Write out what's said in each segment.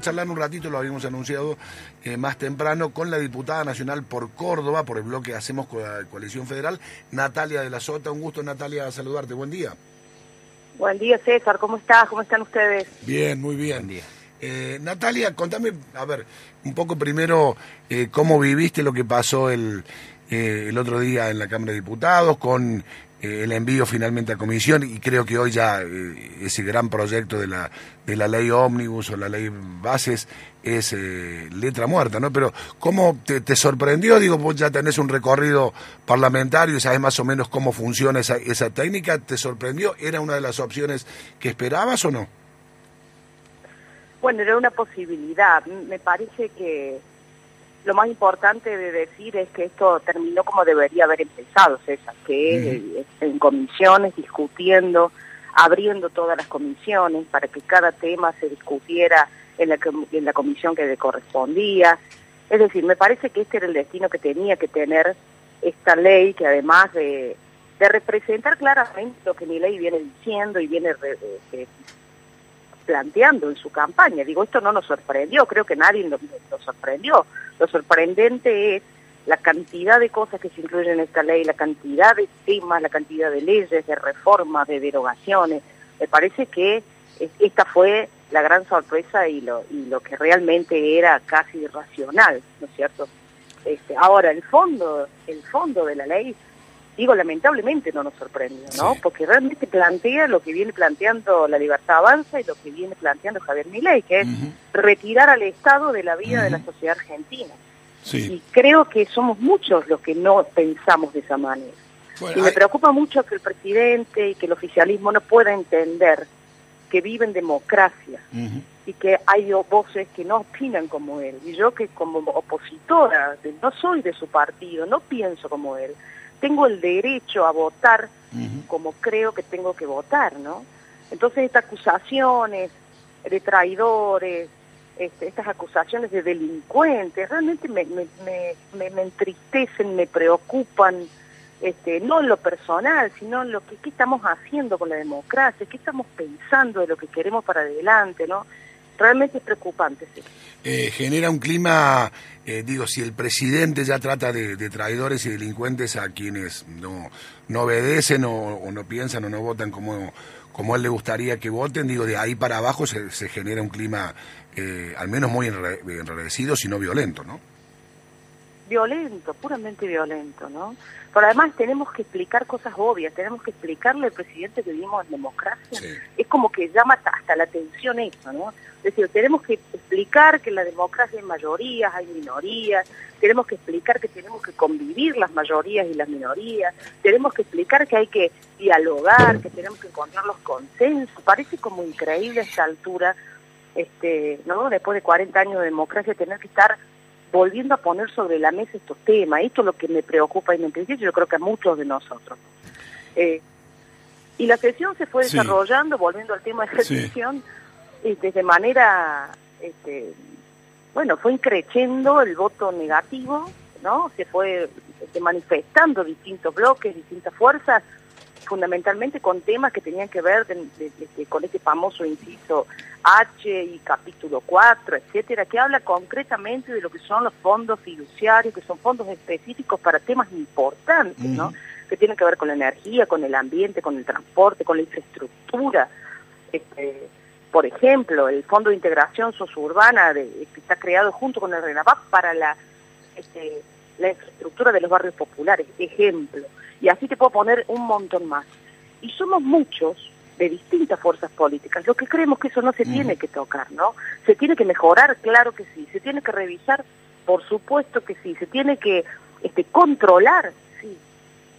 charlar un ratito, lo habíamos anunciado eh, más temprano, con la diputada nacional por Córdoba, por el bloque Hacemos con la Coalición Federal, Natalia de la Sota. Un gusto, Natalia, saludarte. Buen día. Buen día, César. ¿Cómo estás? ¿Cómo están ustedes? Bien, muy bien. Eh, Natalia, contame, a ver, un poco primero eh, cómo viviste lo que pasó el, el otro día en la Cámara de Diputados con eh, el envío finalmente a comisión y creo que hoy ya eh, ese gran proyecto de la, de la ley ómnibus o la ley bases es eh, letra muerta, ¿no? Pero ¿cómo te, sorprendió? Digo, vos ya tenés un recorrido parlamentario y sabes más o menos cómo funciona esa, esa técnica, ¿te sorprendió? ¿Era una de las opciones que esperabas o no? Bueno, era una posibilidad. Me parece que lo más importante de decir es que esto terminó como debería haber empezado, César, que es en comisiones, discutiendo, abriendo todas las comisiones para que cada tema se discutiera en la, en la comisión que le correspondía. Es decir, me parece que este era el destino que tenía que tener esta ley, que además de, de representar claramente lo que mi ley viene diciendo y viene planteando en su campaña. Digo, esto no nos sorprendió, creo que nadie nos, sorprendió. Lo sorprendente es la cantidad de cosas que se incluyen en esta ley, la cantidad de temas, la cantidad de leyes, de reformas, de derogaciones. Me parece que esta fue la gran sorpresa y lo, que realmente era casi irracional, ¿no es cierto? Este, ahora, el fondo, el fondo de la ley digo, lamentablemente no nos sorprende, ¿no? Porque realmente plantea lo que viene planteando la Libertad Avanza y lo que viene planteando Javier Milei, que es retirar al Estado de la vida de la sociedad argentina. Y creo que somos muchos los que no pensamos de esa manera. y me preocupa mucho que el presidente y que el oficialismo no pueda entender que vive en democracia y que hay voces que no opinan como él. Y yo que como opositora, no soy de su partido, no pienso como él tengo el derecho a votar como creo que tengo que votar, ¿no? Entonces estas acusaciones de traidores, este, estas acusaciones de delincuentes, realmente me, me, me, me, entristecen, me preocupan, este, no en lo personal, sino en lo que ¿qué estamos haciendo con la democracia, qué estamos pensando de lo que queremos para adelante, ¿no? Realmente preocupante. Sí. Eh, genera un clima, eh, digo, si el presidente ya trata de, traidores y delincuentes a quienes no, no obedecen o, no piensan o no votan como, como él le gustaría que voten, digo, de ahí para abajo se, se genera un clima eh, al menos muy enredecido, si no violento, ¿no? Violento, puramente violento, ¿no? Pero además tenemos que explicar cosas obvias, tenemos que explicarle al presidente que vivimos en democracia. Es como que llama hasta la atención eso, ¿no? Es decir, tenemos que explicar que en la democracia hay mayorías, hay minorías, tenemos que explicar que tenemos que convivir las mayorías y las minorías, tenemos que explicar que hay que dialogar, que tenemos que encontrar los consensos. Parece como increíble a esta altura, este, ¿no? Después de 40 años de democracia, tener que estar volviendo a poner sobre la mesa estos temas. Esto es lo que me preocupa y me entristece, yo creo que a muchos de nosotros. Eh, y la sesión se fue desarrollando, volviendo al tema de la sesión, este, de manera, este, bueno, fue increciendo el voto negativo, ¿no? Se fue este, manifestando distintos bloques, distintas fuerzas, fundamentalmente con temas que tenían que ver con este famoso inciso H y capítulo 4, etcétera, que habla concretamente de lo que son los fondos fiduciarios, que son fondos específicos para temas importantes, ¿no? Que tienen que ver con la energía, con el ambiente, con el transporte, con la infraestructura. Este, por ejemplo, el Fondo de Integración Sosurbana de, que está creado junto con el RENAVAP para la, este, la infraestructura de los barrios populares, ejemplo. Y así te puedo poner un montón más. Y somos muchos de distintas fuerzas políticas. Lo que creemos que eso no se tiene que tocar, ¿no? Se tiene que mejorar, claro que sí. Se tiene que revisar, por supuesto que sí. Se tiene que este, controlar, sí.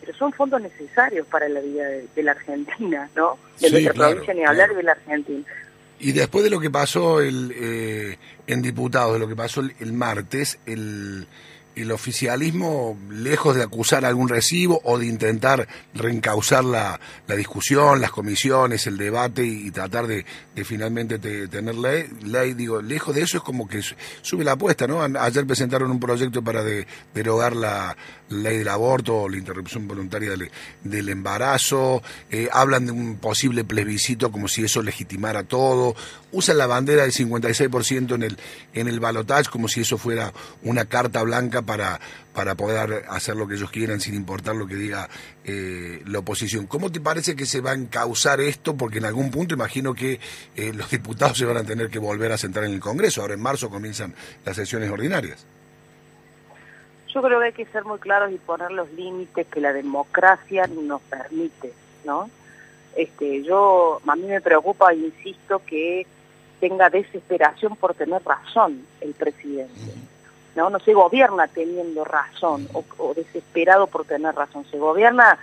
Pero son fondos necesarios para la vida de, la Argentina, ¿no? De nuestra provincia, ni hablar de la Argentina. Y después de lo que pasó el, eh, en diputados, de lo que pasó el, martes, el, el oficialismo, lejos de acusar algún recibo o de intentar reencauzar la, la discusión, las comisiones, el debate y, tratar de, finalmente tener ley, ley, digo, lejos de eso es como que sube la apuesta, ¿no? Ayer presentaron un proyecto para derogar la ley del aborto o la interrupción voluntaria del, embarazo, eh, hablan de un posible plebiscito como si eso legitimara todo, usan la bandera del 56% en el, en el balotaje como si eso fuera una carta blanca para, para poder hacer lo que ellos quieran sin importar lo que diga eh, la oposición. ¿Cómo te parece que se va a encauzar esto? Porque en algún punto imagino que eh, los diputados se van a tener que volver a sentar en el Congreso. Ahora en marzo comienzan las sesiones ordinarias. Yo creo que hay que ser muy claros y poner los límites que la democracia nos permite, ¿no? Este, yo a mí me preocupa, insisto, que tenga desesperación por tener razón el presidente. No, no se gobierna teniendo razón o, desesperado por tener razón, se gobierna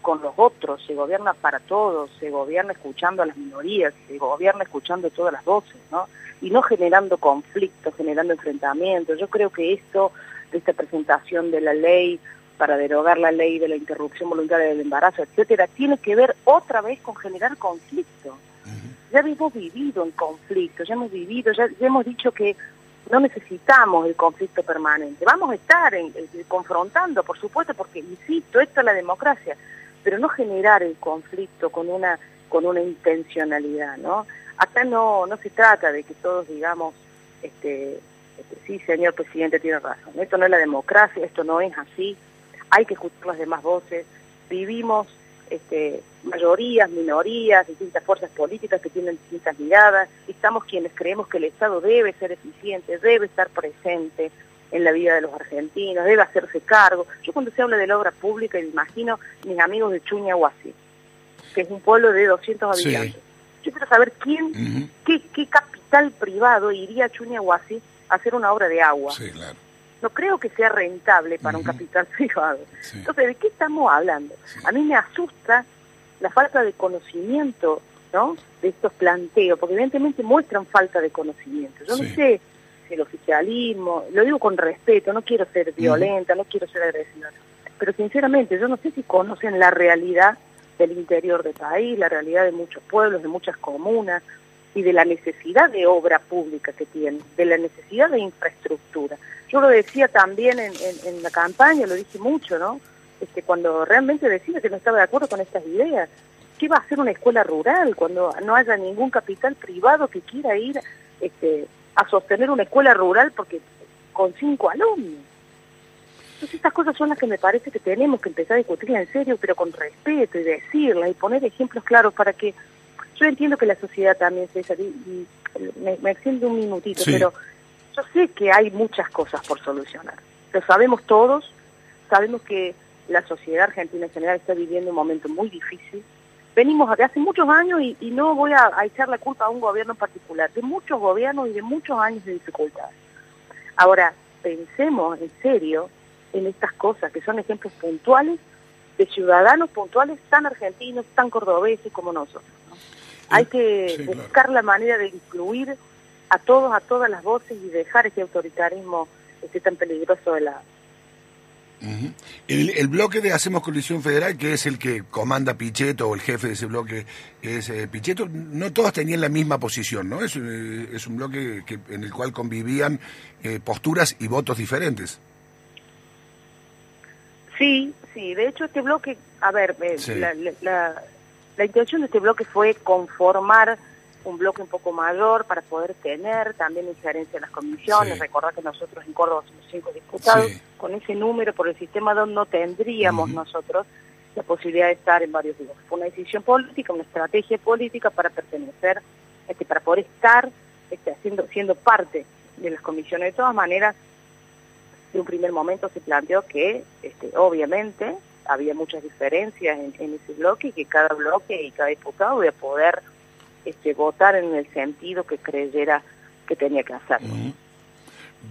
con los otros, se gobierna para todos, se gobierna escuchando a las minorías, se gobierna escuchando todas las voces, ¿no? Y no generando conflictos, generando enfrentamientos. Yo creo que esto, de esta presentación de la ley para derogar la ley de la interrupción voluntaria del embarazo, etcétera, tiene que ver otra vez con generar conflicto. Ya hemos vivido en conflicto, ya hemos vivido, ya hemos dicho que no necesitamos el conflicto permanente. Vamos a estar en, confrontando, por supuesto, porque, insisto, esto es la democracia, pero no generar el conflicto con una, con una intencionalidad, ¿no? Acá no, no se trata de que todos digamos, este, este, sí, señor presidente, tiene razón. Esto no es la democracia, esto no es así. Hay que escuchar las demás voces. Vivimos este, mayorías, minorías, distintas fuerzas políticas que tienen distintas miradas. Estamos quienes creemos que el Estado debe ser eficiente, debe estar presente en la vida de los argentinos, debe hacerse cargo. Yo cuando se habla de la obra pública, imagino mis amigos de Chuñahuasi, que es un pueblo de 200 habitantes. Yo quiero saber quién, qué, qué, capital privado iría a Chuñahuasi a hacer una obra de agua. Sí, claro no creo que sea rentable para un capital privado. Entonces, ¿de qué estamos hablando? A mí me asusta la falta de conocimiento ¿no? de estos planteos, porque evidentemente muestran falta de conocimiento. Yo no sé si el oficialismo, lo digo con respeto, no quiero ser violenta, no quiero ser agresiva, pero sinceramente yo no sé si conocen la realidad del interior del país, la realidad de muchos pueblos, de muchas comunas, y de la necesidad de obra pública que tienen, de la necesidad de infraestructura. Yo lo decía también en, en, la campaña, lo dije mucho, ¿no? Este, cuando realmente decía que no estaba de acuerdo con estas ideas. ¿Qué va a hacer una escuela rural cuando no haya ningún capital privado que quiera ir este, a sostener una escuela rural porque con cinco alumnos? Entonces estas cosas son las que me parece que tenemos que empezar a discutir en serio, pero con respeto y decirlas y poner ejemplos claros para que yo entiendo que la sociedad también, se y, me, me extiendo un minutito, pero yo sé que hay muchas cosas por solucionar. Lo sabemos todos, sabemos que la sociedad argentina en general está viviendo un momento muy difícil. Venimos de hace muchos años y, no voy a, echar la culpa a un gobierno en particular, de muchos gobiernos y de muchos años de dificultades. Ahora, pensemos en serio en estas cosas, que son ejemplos puntuales de ciudadanos puntuales tan argentinos, tan cordobeses como nosotros. Hay que buscar la manera de incluir a todos, a todas las voces y dejar ese autoritarismo este tan peligroso de la... el, bloque de Hacemos Coalición Federal, que es el que comanda Pichetto, o el jefe de ese bloque es eh, Pichetto, no todas tenían la misma posición, ¿no? Es, eh, es un bloque que, en el cual convivían eh, posturas y votos diferentes. Sí, sí, de hecho este bloque, a ver, la, la, la intención de este bloque fue conformar un bloque un poco mayor para poder tener también injerencia en las comisiones. Recordar que nosotros en Córdoba somos cinco diputados. Con ese número, por el sistema DON, no tendríamos nosotros la posibilidad de estar en varios bloques. Fue una decisión política, una estrategia política para pertenecer, este, para poder estar este, haciendo, siendo parte de las comisiones. De todas maneras, en un primer momento se planteó que, este, obviamente, había muchas diferencias en, en ese bloque y que cada bloque y cada diputado iba a poder este, votar en el sentido que creyera que tenía que hacerlo.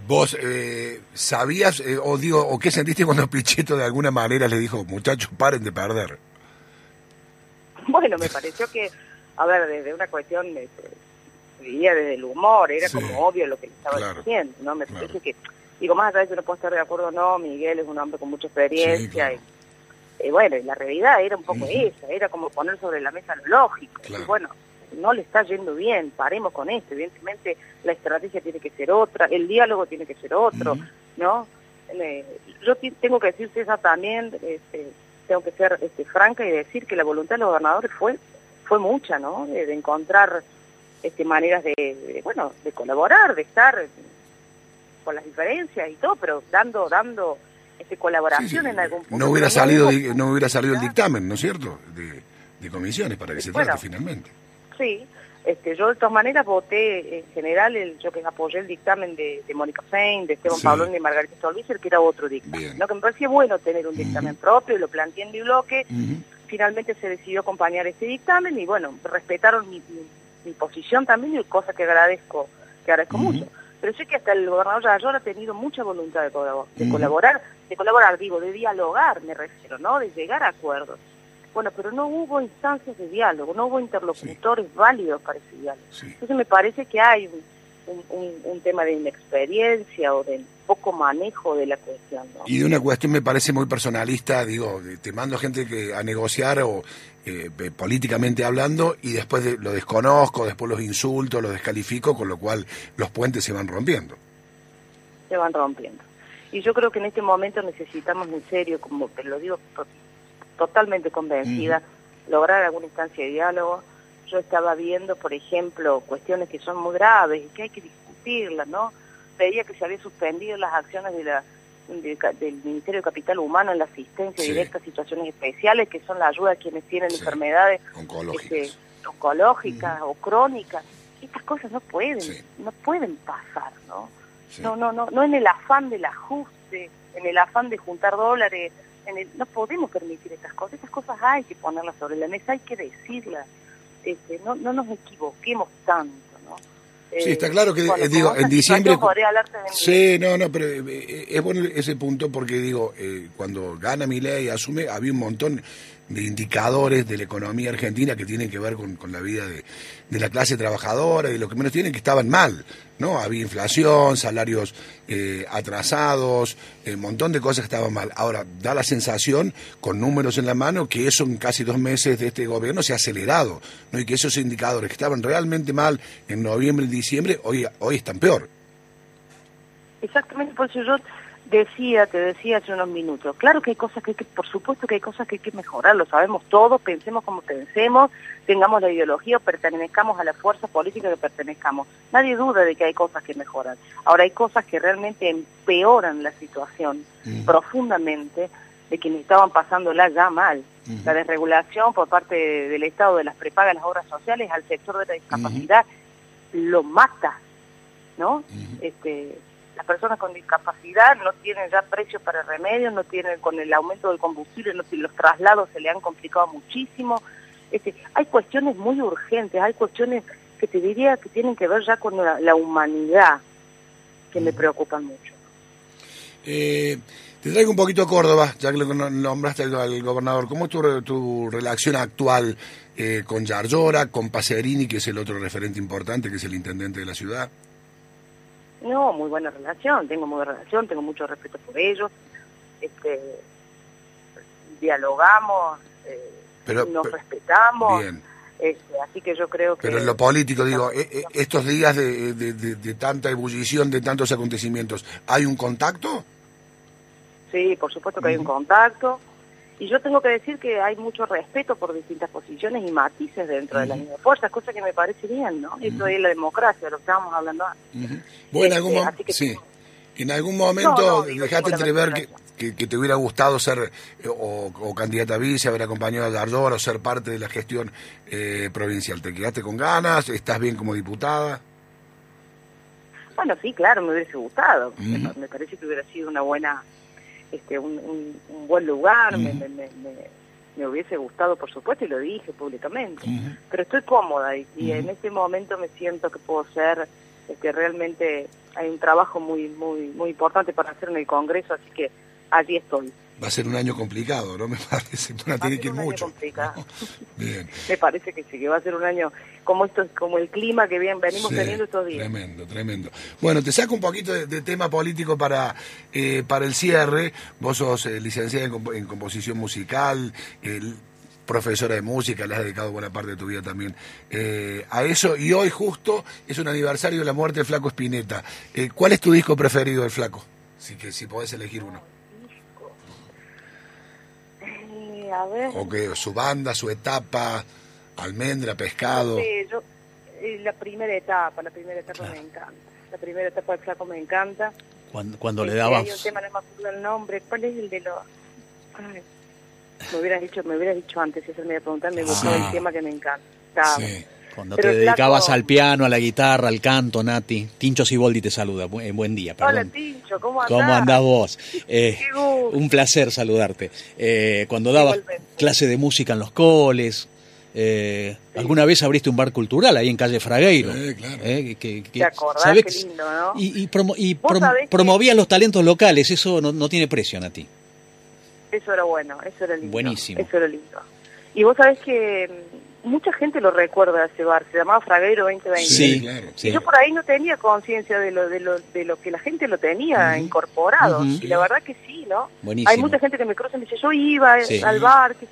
¿Vos eh, sabías eh, o digo o qué sentiste cuando Pichetto de alguna manera le dijo, muchachos, paren de perder? Bueno, me pareció que, a ver, desde una cuestión, de, desde el humor, era como obvio lo que le estaba diciendo, ¿no? Me parece que digo, más allá de que no puedo estar de acuerdo no, Miguel es un hombre con mucha experiencia. y, bueno, la realidad era un poco esa, era como poner sobre la mesa lo lógico. Y bueno, no le está yendo bien, paremos con esto. Evidentemente la estrategia tiene que ser otra, el diálogo tiene que ser otro, ¿no? yo tengo que decir, César, también, este, tengo que ser este, franca y decir que la voluntad de los gobernadores fue fue mucha, ¿no? De, encontrar este, maneras de, bueno, de colaborar, de estar con las diferencias y todo, pero dando, dando este, colaboración en algún punto. No hubiera salido, no hubiera salido el dictamen, ¿no es cierto? De, comisiones para que se trate finalmente. Sí, este, yo de todas maneras voté en general, el, yo que apoyé el dictamen de, Mónica Fein, de Esteban Pablón y de Margarita Stolbizer, que era otro dictamen. ¿no? Que me parecía bueno tener un dictamen propio, lo planteé en mi bloque. Finalmente se decidió acompañar este dictamen y bueno, respetaron mi, mi, posición también, y cosa que agradezco, que agradezco mucho. Pero sé que hasta el gobernador Ayora ha tenido mucha voluntad de colaborar, de colaborar, digo, de dialogar, me refiero, ¿no? De llegar a acuerdos. Bueno, pero no hubo instancias de diálogo, no hubo interlocutores válidos para ese diálogo. Entonces me parece que hay un, tema de inexperiencia o de poco manejo de la cuestión. Y de una cuestión me parece muy personalista, digo, te mando gente que a negociar o eh, políticamente hablando y después lo desconozco, después los insulto, los descalifico, con lo cual los puentes se van rompiendo. Se van rompiendo. Y yo creo que en este momento necesitamos en serio, como te lo digo totalmente convencida, lograr alguna instancia de diálogo. Yo estaba viendo, por ejemplo, cuestiones que son muy graves y que hay que discutirlas, ¿no? Veía que se había suspendido las acciones de la, del Ministerio de Capital Humano en la asistencia directa a situaciones especiales, que son la ayuda a quienes tienen enfermedades oncológicas, este, o crónicas. Estas cosas no pueden, no pueden pasar, ¿no? No, no, no, no en el afán del ajuste, en el afán de juntar dólares no podemos permitir estas cosas, estas cosas hay que ponerlas sobre la mesa, hay que decirlas, este, no, no nos equivoquemos tanto, ¿no? Sí, está claro que, eh, digo, en diciembre... Sí, no, no, pero eh, es bueno ese punto porque, digo, eh, cuando gana mi ley, asume, había un montón de indicadores de la economía argentina que tienen que ver con, con la vida de, de, la clase trabajadora y de lo que menos tienen que estaban mal, ¿no? Había inflación, salarios eh, atrasados, un montón de cosas que estaban mal. Ahora, da la sensación, con números en la mano, que eso en casi dos meses de este gobierno se ha acelerado, ¿no? Y que esos indicadores que estaban realmente mal en noviembre y diciembre, hoy, hoy están peor. Exactamente, por eso yo decía, te decía hace unos minutos, claro que hay cosas que hay que, por supuesto que hay cosas que hay que mejorar, lo sabemos todos, pensemos como pensemos, tengamos la ideología o pertenezcamos a la fuerza política que pertenezcamos. Nadie duda de que hay cosas que mejoran. Ahora hay cosas que realmente empeoran la situación mm. profundamente de quienes estaban pasándola ya mal. La desregulación por parte del Estado de las prepagas, las obras sociales al sector de la discapacidad lo mata, ¿no? este las personas con discapacidad no tienen ya precios para remedios, no tienen con el aumento del combustible, no, los traslados se le han complicado muchísimo. Este, hay cuestiones muy urgentes, hay cuestiones que te diría que tienen que ver ya con la, humanidad, que me preocupan mucho. Eh, te traigo un poquito a Córdoba, ya que lo nombraste al, gobernador. ¿Cómo es tu, tu relación actual eh, con Yarlora, con Pacerini, que es el otro referente importante, que es el intendente de la ciudad? No, muy buena relación, tengo muy buena relación, tengo mucho respeto por ellos, este, dialogamos, eh, nos respetamos. Este, así que yo creo que... Pero en lo político, digo, eh, eh, estos días de, de, tanta ebullición, de tantos acontecimientos, ¿hay un contacto? Sí, por supuesto que hay un contacto. Y yo tengo que decir que hay mucho respeto por distintas posiciones y matices dentro de la misma fuerza, cosa que me parece bien, ¿no? Eso es la democracia, lo que estábamos hablando antes. Bueno, en algún, este, sí. en algún momento dejaste entrever que, que, te hubiera gustado ser eh, o, candidata a vice, haber acompañado a Dardor o ser parte de la gestión eh, provincial. ¿Te quedaste con ganas? ¿Estás bien como diputada? Bueno, sí, claro, me hubiese gustado. me parece que hubiera sido una buena este, un, un, buen lugar, me, me, me, hubiese gustado, por supuesto, y lo dije públicamente. Pero estoy cómoda y, en este momento me siento que puedo ser, este, realmente hay un trabajo muy, muy, muy importante para hacer en el Congreso, así que allí estoy. Va a ser un año complicado, ¿no? Me parece. Una tiene que ir mucho. Bien. Me parece que sí, que va a ser un año como esto, como el clima que bien venimos teniendo estos días. Tremendo, tremendo. Bueno, te saco un poquito de, tema político para, eh, para el cierre. Vos sos eh, licenciada en, composición musical, profesora de música, le has dedicado buena parte de tu vida también eh, a eso. Y hoy justo es un aniversario de la muerte del Flaco Spinetta. ¿Cuál es tu disco preferido del Flaco? Así que si podés elegir uno. A ver. O que su banda, su etapa, almendra, pescado. Sí, yo, la primera etapa, la primera etapa me encanta. La primera etapa del flaco me encanta. Cuando, cuando le daba... Hay un tema, no me acuerdo el nombre. ¿Cuál es el de los...? me hubieras dicho, me hubieras dicho antes, eso me iba a preguntar, me gustó el tema que me encanta. Sí. Cuando te dedicabas al piano, a la guitarra, al canto, Nati. Tincho Siboldi te saluda. Buen, buen día, perdón. Hola, Tincho, ¿cómo andás? ¿Cómo andás vos? Eh, un placer saludarte. Eh, cuando dabas clase de música en los coles, eh, ¿Alguna vez abriste un bar cultural ahí en calle Fragueiro? Sí, claro. Eh, que, ¿Te acordás? Qué lindo, ¿no? Y, y, promovías los talentos locales, eso no, no, tiene precio, Nati. Eso era bueno, eso era lindo. Buenísimo. Eso era lindo. Y vos sabés que mucha gente lo recuerda ese bar, se llamaba Fragueiro 2020. Sí, claro. Y yo por ahí no tenía conciencia de lo, de, lo, de lo que la gente lo tenía incorporado. Y la verdad que sí, ¿no? Buenísimo. Hay mucha gente que me cruza y me dice, yo iba al bar, que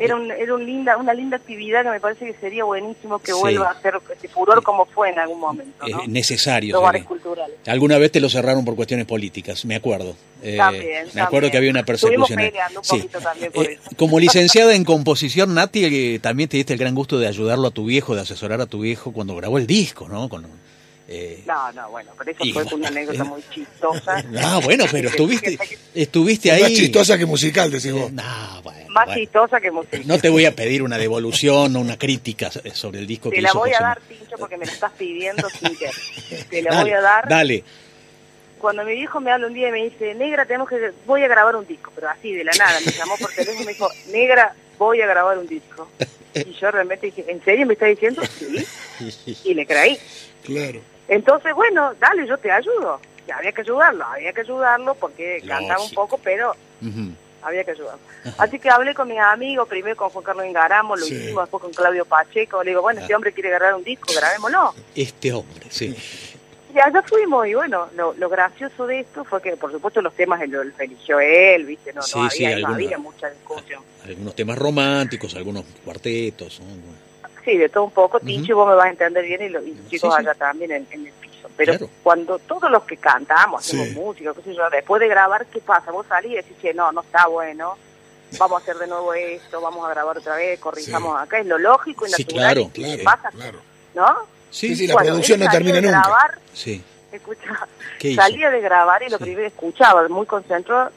era, un, era un linda, una linda actividad que me parece que sería buenísimo que vuelva a ser ese furor como fue en algún momento. ¿no? Es necesario. Los culturales. Alguna vez te lo cerraron por cuestiones políticas, me acuerdo. Eh, también, me acuerdo que había una persecución. Un también por eh, como licenciada en composición, Nati, eh, también te diste el gran gusto de ayudarlo a tu viejo, de asesorar a tu viejo cuando grabó el disco, ¿no? Con, eh, no, no, bueno, pero eso fue una anécdota muy chistosa. Ah, bueno, pero estuviste, estuviste ahí. Más chistosa que musical, decís vos. No, bueno, Más chistosa que musical. No te voy a pedir una devolución o una crítica sobre el disco te que la voy a dar, Pincho, porque me la estás pidiendo sin que. Te la voy a dar. Dale. Cuando mi viejo me habla un día y me dice, Negra, tenemos que. Voy a grabar un disco, pero así, de la nada. Me llamó por teléfono y me dijo, Negra, voy a grabar un disco. Y yo realmente dije, ¿en serio me está diciendo? Sí. Y le creí. Claro. Entonces, bueno, dale, yo te ayudo. Ya había que ayudarlo, había que ayudarlo porque cantaba un poco, pero había que ayudarlo. Así que hablé con mis amigos, primero con Juan Carlos Ingaramo, lo hicimos después con Claudio Pacheco. Le digo, bueno, este ah. hombre quiere agarrar un disco, grabémoslo. Este hombre, sí. Y allá fuimos, y bueno, lo, gracioso de esto fue que, por supuesto, los temas lo, eligió él, ¿viste? No, no, había, mucha discusión. Algunos temas románticos, algunos cuartetos. Sí, de todo un poco. Tincho, vos me vas a entender bien y, los chicos allá también en, el piso. Pero cuando todos los que cantamos, hacemos música, qué sé yo, después de grabar, ¿qué pasa? Vos salís y decís, che, no, no está bueno, vamos a hacer de nuevo esto, vamos a grabar otra vez, corrijamos acá. Es lo lógico y natural. Claro, claro, pasa, ¿no? Sí, sí, la producción no termina nunca. Grabar, sí. Escucha, salía de grabar y lo primero escuchaba, muy concentrado,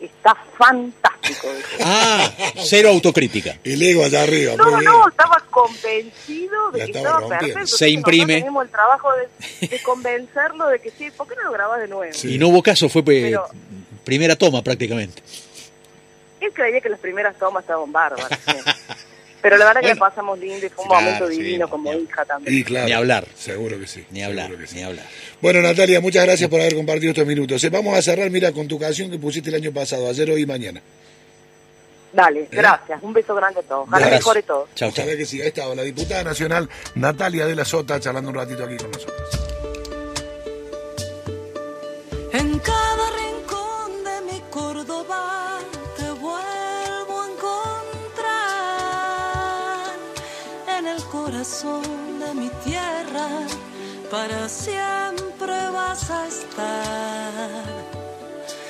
está fantástico. Ah, cero autocrítica. El ego allá arriba. No, no, estaba convencido de que estaba, perfecto. Se imprime. Tenemos el trabajo de, convencerlo de que sí, ¿por qué no lo grabas de nuevo? Y no hubo caso, fue pues, primera toma prácticamente. Él creía que las primeras tomas estaban bárbaras. Pero la verdad que que pasamos lindo y fue un momento divino como hija también. ni hablar. Seguro que sí. Ni hablar, ni hablar. Bueno, Natalia, muchas gracias por haber compartido estos minutos. Eh, vamos a cerrar, mira, con tu canción que pusiste el año pasado, ayer, hoy y mañana. Dale, ¿Eh? gracias. Un beso grande a todos. Ojalá mejore todo. Chao, chao. que sí, ahí estaba la diputada nacional Natalia de la Sota charlando un ratito aquí con nosotros. Corazón de mi tierra para siempre vas a estar